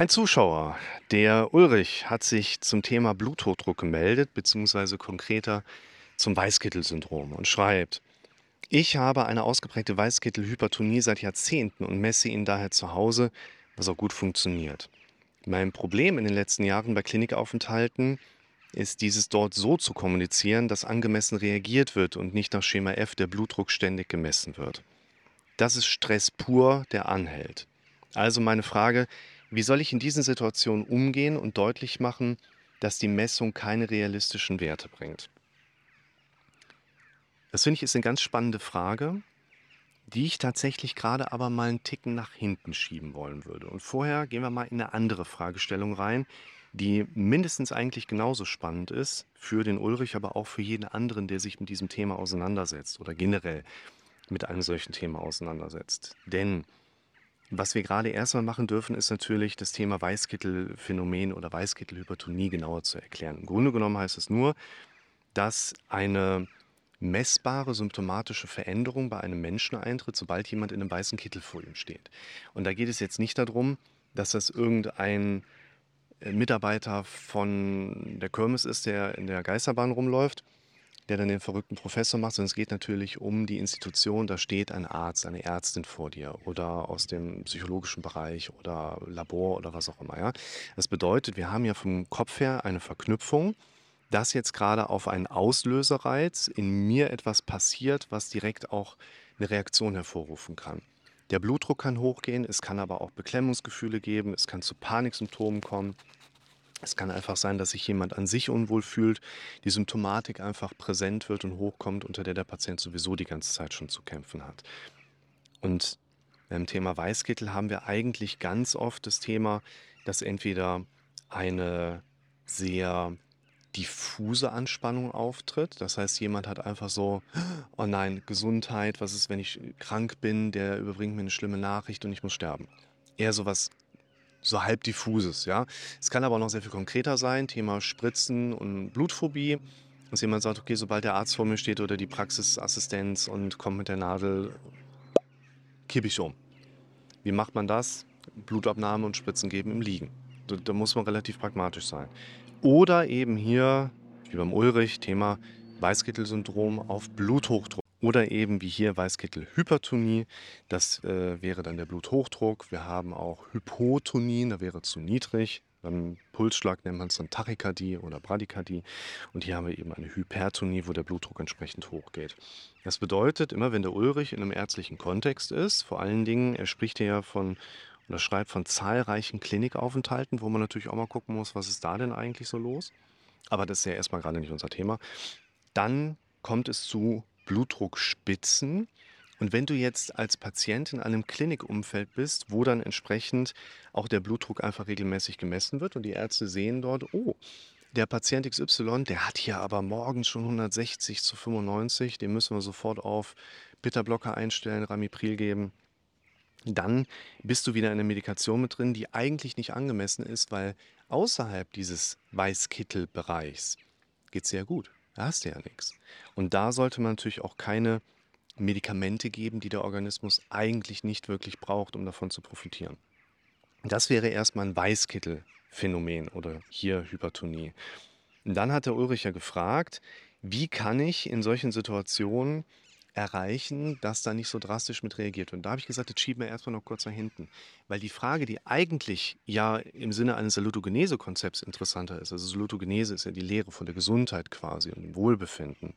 Ein Zuschauer, der Ulrich, hat sich zum Thema Bluthochdruck gemeldet, beziehungsweise konkreter zum Weißkittel-Syndrom und schreibt, ich habe eine ausgeprägte Weißkittel-Hypertonie seit Jahrzehnten und messe ihn daher zu Hause, was auch gut funktioniert. Mein Problem in den letzten Jahren bei Klinikaufenthalten ist dieses dort so zu kommunizieren, dass angemessen reagiert wird und nicht nach Schema F der Blutdruck ständig gemessen wird. Das ist Stress pur, der anhält. Also meine Frage, wie soll ich in diesen Situationen umgehen und deutlich machen, dass die Messung keine realistischen Werte bringt? Das finde ich ist eine ganz spannende Frage, die ich tatsächlich gerade aber mal einen Ticken nach hinten schieben wollen würde. Und vorher gehen wir mal in eine andere Fragestellung rein, die mindestens eigentlich genauso spannend ist für den Ulrich, aber auch für jeden anderen, der sich mit diesem Thema auseinandersetzt oder generell mit einem solchen Thema auseinandersetzt. Denn was wir gerade erstmal machen dürfen, ist natürlich das Thema Weißkittelphänomen oder Weißkittelhypertonie genauer zu erklären. Im Grunde genommen heißt es nur, dass eine messbare symptomatische Veränderung bei einem Menschen eintritt, sobald jemand in einem weißen Kittel vor ihm steht. Und da geht es jetzt nicht darum, dass das irgendein äh, Mitarbeiter von der Kirmes ist, der in der Geisterbahn rumläuft, der dann den verrückten Professor macht, sondern es geht natürlich um die Institution. Da steht ein Arzt, eine Ärztin vor dir oder aus dem psychologischen Bereich oder Labor oder was auch immer. Ja? Das bedeutet, wir haben ja vom Kopf her eine Verknüpfung, dass jetzt gerade auf einen Auslöserreiz in mir etwas passiert, was direkt auch eine Reaktion hervorrufen kann. Der Blutdruck kann hochgehen, es kann aber auch Beklemmungsgefühle geben, es kann zu Paniksymptomen kommen. Es kann einfach sein, dass sich jemand an sich unwohl fühlt, die Symptomatik einfach präsent wird und hochkommt, unter der der Patient sowieso die ganze Zeit schon zu kämpfen hat. Und beim Thema Weißkittel haben wir eigentlich ganz oft das Thema, dass entweder eine sehr diffuse Anspannung auftritt. Das heißt, jemand hat einfach so, oh nein, Gesundheit, was ist, wenn ich krank bin, der überbringt mir eine schlimme Nachricht und ich muss sterben. Eher so was so halb diffuses, ja. Es kann aber auch noch sehr viel konkreter sein, Thema Spritzen und Blutphobie. Dass jemand sagt, okay, sobald der Arzt vor mir steht oder die Praxisassistenz und kommt mit der Nadel, kippe ich um. Wie macht man das? Blutabnahme und Spritzen geben im Liegen. Da, da muss man relativ pragmatisch sein. Oder eben hier, wie beim Ulrich, Thema Weißkittel-Syndrom auf Bluthochdruck. Oder eben wie hier Weißkittelhypertonie, das äh, wäre dann der Bluthochdruck. Wir haben auch Hypotonie, da wäre zu niedrig. Beim Pulsschlag nennt man es dann Tachykardie oder Bradykardie. Und hier haben wir eben eine Hypertonie, wo der Blutdruck entsprechend hochgeht. Das bedeutet, immer wenn der Ulrich in einem ärztlichen Kontext ist, vor allen Dingen, er spricht ja von oder schreibt von zahlreichen Klinikaufenthalten, wo man natürlich auch mal gucken muss, was ist da denn eigentlich so los. Aber das ist ja erstmal gerade nicht unser Thema. Dann kommt es zu Blutdruckspitzen. Und wenn du jetzt als Patient in einem Klinikumfeld bist, wo dann entsprechend auch der Blutdruck einfach regelmäßig gemessen wird und die Ärzte sehen dort, oh, der Patient XY, der hat hier aber morgens schon 160 zu 95, den müssen wir sofort auf Bitterblocker einstellen, Ramipril geben. Dann bist du wieder in einer Medikation mit drin, die eigentlich nicht angemessen ist, weil außerhalb dieses Weißkittelbereichs geht es sehr gut. Da hast du ja nichts. Und da sollte man natürlich auch keine Medikamente geben, die der Organismus eigentlich nicht wirklich braucht, um davon zu profitieren. Das wäre erstmal ein Weißkittelphänomen oder hier Hypertonie. Und dann hat der Ulrich ja gefragt, wie kann ich in solchen Situationen erreichen, dass da nicht so drastisch mit reagiert. Und da habe ich gesagt, jetzt schieben wir erstmal noch kurz nach hinten. Weil die Frage, die eigentlich ja im Sinne eines Salutogenese-Konzepts interessanter ist, also Salutogenese ist ja die Lehre von der Gesundheit quasi und dem Wohlbefinden,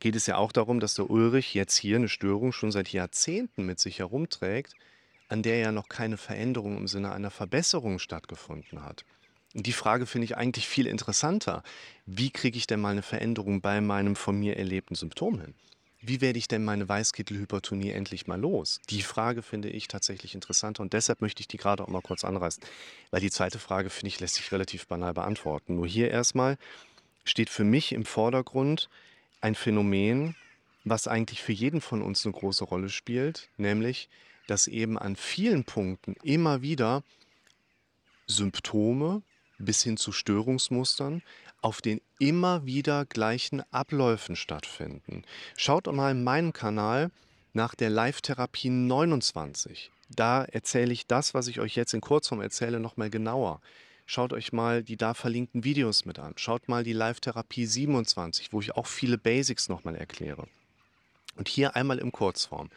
geht es ja auch darum, dass der Ulrich jetzt hier eine Störung schon seit Jahrzehnten mit sich herumträgt, an der ja noch keine Veränderung im Sinne einer Verbesserung stattgefunden hat. Die Frage finde ich eigentlich viel interessanter. Wie kriege ich denn mal eine Veränderung bei meinem von mir erlebten Symptom hin? Wie werde ich denn meine Weißkittelhypertonie endlich mal los? Die Frage finde ich tatsächlich interessanter und deshalb möchte ich die gerade auch mal kurz anreißen. Weil die zweite Frage, finde ich, lässt sich relativ banal beantworten. Nur hier erstmal steht für mich im Vordergrund ein Phänomen, was eigentlich für jeden von uns eine große Rolle spielt, nämlich, dass eben an vielen Punkten immer wieder Symptome bis hin zu Störungsmustern auf den immer wieder gleichen Abläufen stattfinden. Schaut mal in meinem Kanal nach der Live-Therapie 29. da erzähle ich das, was ich euch jetzt in Kurzform erzähle, nochmal genauer. Schaut euch mal die da verlinkten Videos mit an. Schaut mal die Live-Therapie 27, wo ich auch viele Basics nochmal erkläre. Und hier einmal im Kurzform.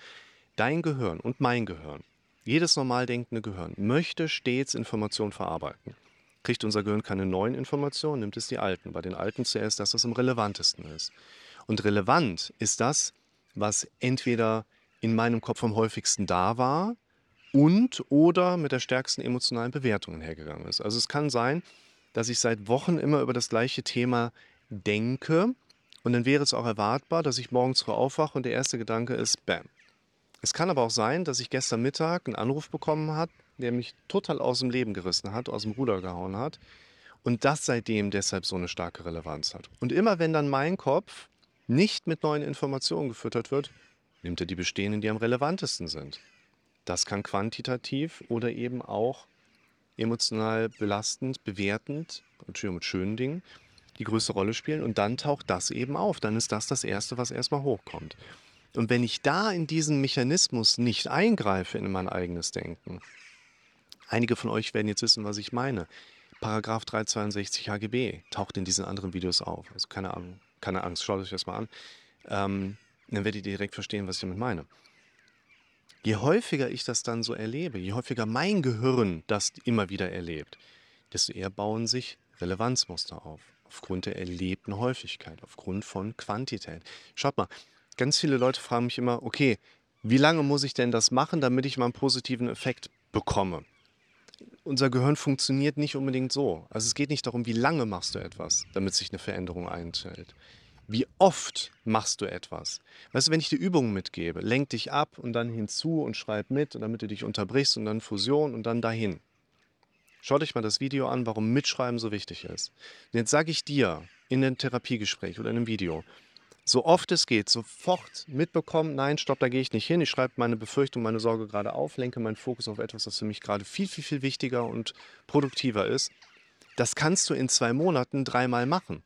Dein Gehirn und mein Gehirn, jedes normal denkende Gehirn, möchte stets Informationen verarbeiten. Kriegt unser Gehirn keine neuen Informationen, nimmt es die alten. Bei den alten zuerst das, was am relevantesten ist. Und relevant ist das, was entweder in meinem Kopf am häufigsten da war und oder mit der stärksten emotionalen Bewertung hergegangen ist. Also es kann sein, dass ich seit Wochen immer über das gleiche Thema denke und dann wäre es auch erwartbar, dass ich morgens früh aufwache und der erste Gedanke ist, bam. Es kann aber auch sein, dass ich gestern Mittag einen Anruf bekommen habe, der mich total aus dem Leben gerissen hat, aus dem Ruder gehauen hat und das seitdem deshalb so eine starke Relevanz hat. Und immer wenn dann mein Kopf nicht mit neuen Informationen gefüttert wird, nimmt er die bestehenden, die am relevantesten sind. Das kann quantitativ oder eben auch emotional belastend, bewertend, natürlich mit schönen Dingen, die größte Rolle spielen. Und dann taucht das eben auf. Dann ist das das Erste, was erstmal hochkommt. Und wenn ich da in diesen Mechanismus nicht eingreife in mein eigenes Denken, einige von euch werden jetzt wissen, was ich meine. Paragraph 362 HGB taucht in diesen anderen Videos auf. Also keine Ahnung, keine Angst, schaut euch das mal an. Ähm, dann werdet ihr direkt verstehen, was ich damit meine. Je häufiger ich das dann so erlebe, je häufiger mein Gehirn das immer wieder erlebt, desto eher bauen sich Relevanzmuster auf. Aufgrund der erlebten Häufigkeit, aufgrund von Quantität. Schaut mal, ganz viele Leute fragen mich immer, okay, wie lange muss ich denn das machen, damit ich mal einen positiven Effekt bekomme? Unser Gehirn funktioniert nicht unbedingt so. Also es geht nicht darum, wie lange machst du etwas, damit sich eine Veränderung einstellt. Wie oft machst du etwas? Weißt du, wenn ich dir Übungen mitgebe, lenk dich ab und dann hinzu und schreib mit, damit du dich unterbrichst und dann Fusion und dann dahin. Schau dich mal das Video an, warum Mitschreiben so wichtig ist. Und jetzt sage ich dir in einem Therapiegespräch oder in einem Video, so oft es geht, sofort mitbekommen, nein, stopp, da gehe ich nicht hin. Ich schreibe meine Befürchtung, meine Sorge gerade auf, lenke meinen Fokus auf etwas, das für mich gerade viel, viel, viel wichtiger und produktiver ist. Das kannst du in zwei Monaten dreimal machen.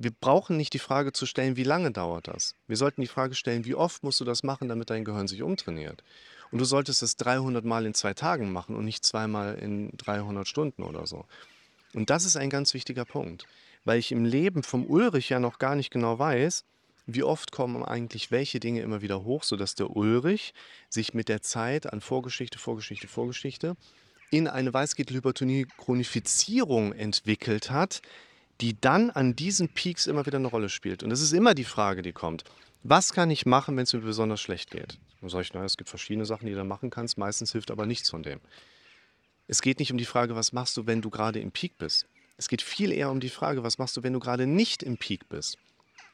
Wir brauchen nicht die Frage zu stellen, wie lange dauert das? Wir sollten die Frage stellen, wie oft musst du das machen, damit dein Gehirn sich umtrainiert? Und du solltest es 300 Mal in zwei Tagen machen und nicht zweimal in 300 Stunden oder so. Und das ist ein ganz wichtiger Punkt, weil ich im Leben vom Ulrich ja noch gar nicht genau weiß, wie oft kommen eigentlich welche Dinge immer wieder hoch, sodass der Ulrich sich mit der Zeit an Vorgeschichte, Vorgeschichte, Vorgeschichte in eine Weißgittelhypertonie-Chronifizierung entwickelt hat, die dann an diesen Peaks immer wieder eine Rolle spielt. Und das ist immer die Frage, die kommt. Was kann ich machen, wenn es mir besonders schlecht geht? Dann sage ich, naja, es gibt verschiedene Sachen, die du machen kannst. Meistens hilft aber nichts von dem. Es geht nicht um die Frage, was machst du, wenn du gerade im Peak bist. Es geht viel eher um die Frage, was machst du, wenn du gerade nicht im Peak bist.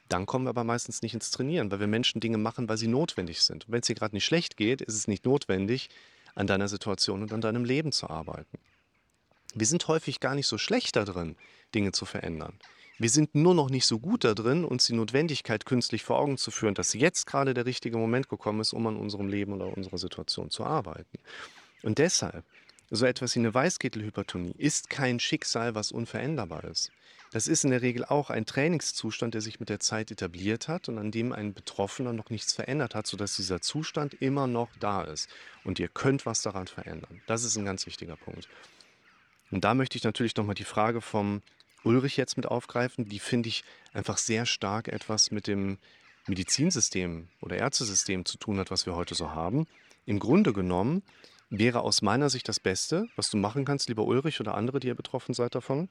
Dann kommen wir aber meistens nicht ins Trainieren, weil wir Menschen Dinge machen, weil sie notwendig sind. Und wenn es dir gerade nicht schlecht geht, ist es nicht notwendig, an deiner Situation und an deinem Leben zu arbeiten. Wir sind häufig gar nicht so schlecht da drin, Dinge zu verändern. Wir sind nur noch nicht so gut da drin, uns die Notwendigkeit künstlich vor Augen zu führen, dass jetzt gerade der richtige Moment gekommen ist, um an unserem Leben oder unserer Situation zu arbeiten. Und deshalb, so etwas wie eine Weißkittelhypertonie ist kein Schicksal, was unveränderbar ist. Das ist in der Regel auch ein Trainingszustand, der sich mit der Zeit etabliert hat und an dem ein Betroffener noch nichts verändert hat, sodass dieser Zustand immer noch da ist. Und ihr könnt was daran verändern. Das ist ein ganz wichtiger Punkt. Und da möchte ich natürlich nochmal die Frage vom Ulrich jetzt mit aufgreifen. Die finde ich einfach sehr stark etwas mit dem Medizinsystem oder Ärztesystem zu tun hat, was wir heute so haben. Im Grunde genommen wäre aus meiner Sicht das Beste, was du machen kannst, lieber Ulrich oder andere, die ihr betroffen seid davon.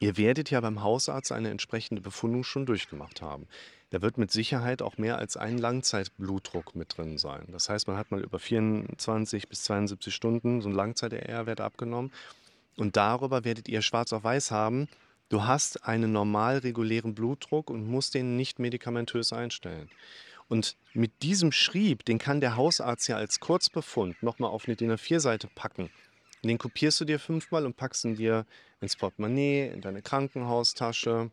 Ihr werdet ja beim Hausarzt eine entsprechende Befundung schon durchgemacht haben. Da wird mit Sicherheit auch mehr als ein Langzeitblutdruck mit drin sein. Das heißt, man hat mal über 24 bis 72 Stunden so einen Langzeit-ER-Wert abgenommen und darüber werdet ihr schwarz auf weiß haben, du hast einen normal regulären Blutdruck und musst den nicht medikamentös einstellen. Und mit diesem Schrieb, den kann der Hausarzt ja als Kurzbefund nochmal auf eine DIN A4-Seite packen. Den kopierst du dir fünfmal und packst ihn dir ins Portemonnaie, in deine Krankenhaustasche,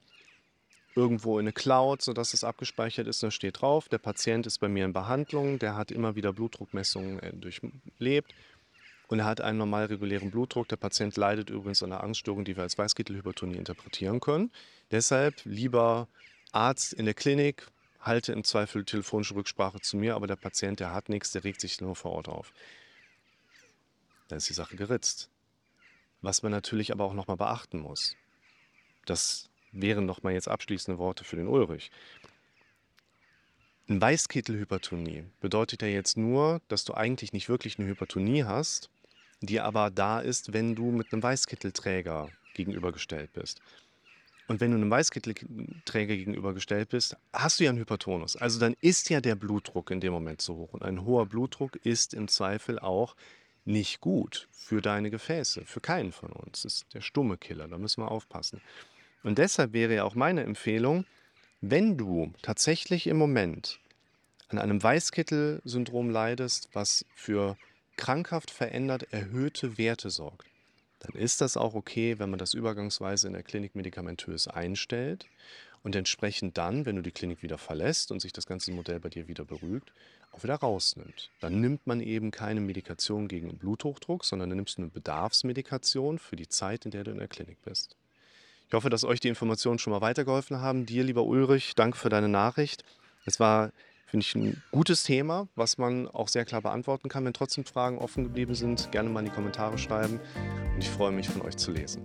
irgendwo in eine Cloud, sodass es abgespeichert ist. Und da steht drauf, der Patient ist bei mir in Behandlung, der hat immer wieder Blutdruckmessungen äh, durchlebt und er hat einen normal regulären Blutdruck. Der Patient leidet übrigens an einer Angststörung, die wir als Weißkittelhypertonie interpretieren können. Deshalb lieber Arzt in der Klinik, halte im Zweifel telefonische Rücksprache zu mir, aber der Patient, der hat nichts, der regt sich nur vor Ort auf. Dann ist die Sache geritzt. Was man natürlich aber auch nochmal beachten muss, das wären nochmal jetzt abschließende Worte für den Ulrich. Eine Weißkittelhypertonie bedeutet ja jetzt nur, dass du eigentlich nicht wirklich eine Hypertonie hast, die aber da ist, wenn du mit einem Weißkittelträger gegenübergestellt bist. Und wenn du einem Weißkittelträger gegenübergestellt bist, hast du ja einen Hypertonus. Also dann ist ja der Blutdruck in dem Moment zu hoch. Und ein hoher Blutdruck ist im Zweifel auch nicht gut für deine Gefäße, für keinen von uns. Das ist der stumme Killer, da müssen wir aufpassen. Und deshalb wäre ja auch meine Empfehlung, wenn du tatsächlich im Moment an einem Weißkittel-Syndrom leidest, was für krankhaft verändert erhöhte Werte sorgt, dann ist das auch okay, wenn man das übergangsweise in der Klinik medikamentös einstellt und entsprechend dann, wenn du die Klinik wieder verlässt und sich das ganze Modell bei dir wieder beruhigt, auch wieder rausnimmt. Dann nimmt man eben keine Medikation gegen Bluthochdruck, sondern dann nimmst du eine Bedarfsmedikation für die Zeit, in der du in der Klinik bist. Ich hoffe, dass euch die Informationen schon mal weitergeholfen haben. Dir, lieber Ulrich, danke für deine Nachricht. Es war, finde ich, ein gutes Thema, was man auch sehr klar beantworten kann. Wenn trotzdem Fragen offen geblieben sind, gerne mal in die Kommentare schreiben. Und ich freue mich, von euch zu lesen.